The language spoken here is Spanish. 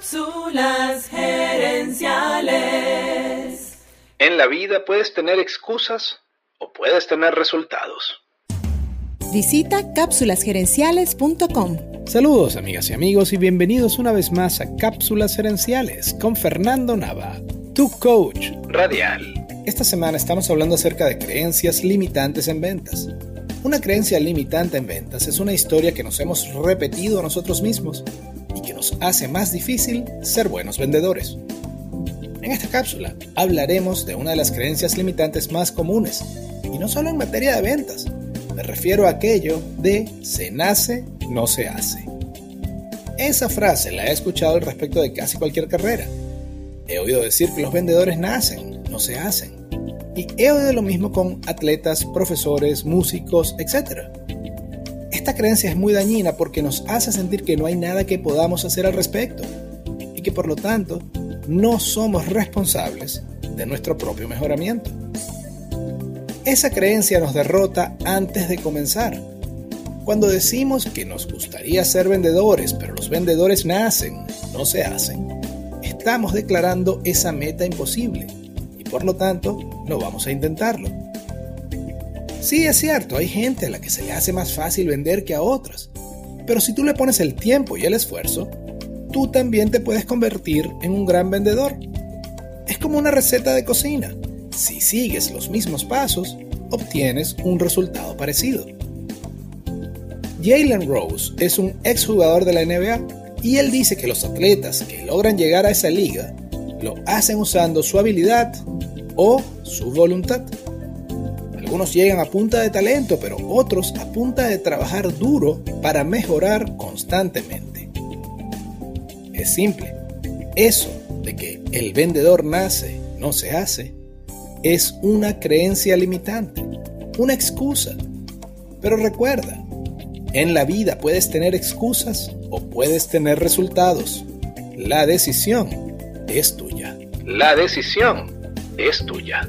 Cápsulas gerenciales. En la vida puedes tener excusas o puedes tener resultados. Visita cápsulasgerenciales.com. Saludos amigas y amigos y bienvenidos una vez más a Cápsulas Gerenciales con Fernando Nava, tu coach Radial. Esta semana estamos hablando acerca de creencias limitantes en ventas. Una creencia limitante en ventas es una historia que nos hemos repetido a nosotros mismos y que nos hace más difícil ser buenos vendedores. En esta cápsula hablaremos de una de las creencias limitantes más comunes, y no solo en materia de ventas, me refiero a aquello de se nace, no se hace. Esa frase la he escuchado al respecto de casi cualquier carrera. He oído decir que los vendedores nacen, no se hacen. Y he oído lo mismo con atletas, profesores, músicos, etc. Esta creencia es muy dañina porque nos hace sentir que no hay nada que podamos hacer al respecto y que por lo tanto no somos responsables de nuestro propio mejoramiento. Esa creencia nos derrota antes de comenzar. Cuando decimos que nos gustaría ser vendedores, pero los vendedores nacen, no se hacen, estamos declarando esa meta imposible y por lo tanto no vamos a intentarlo. Sí, es cierto, hay gente a la que se le hace más fácil vender que a otras, pero si tú le pones el tiempo y el esfuerzo, tú también te puedes convertir en un gran vendedor. Es como una receta de cocina. Si sigues los mismos pasos, obtienes un resultado parecido. Jalen Rose es un exjugador de la NBA y él dice que los atletas que logran llegar a esa liga lo hacen usando su habilidad o su voluntad. Algunos llegan a punta de talento, pero otros a punta de trabajar duro para mejorar constantemente. Es simple. Eso de que el vendedor nace, no se hace, es una creencia limitante, una excusa. Pero recuerda, en la vida puedes tener excusas o puedes tener resultados. La decisión es tuya. La decisión es tuya.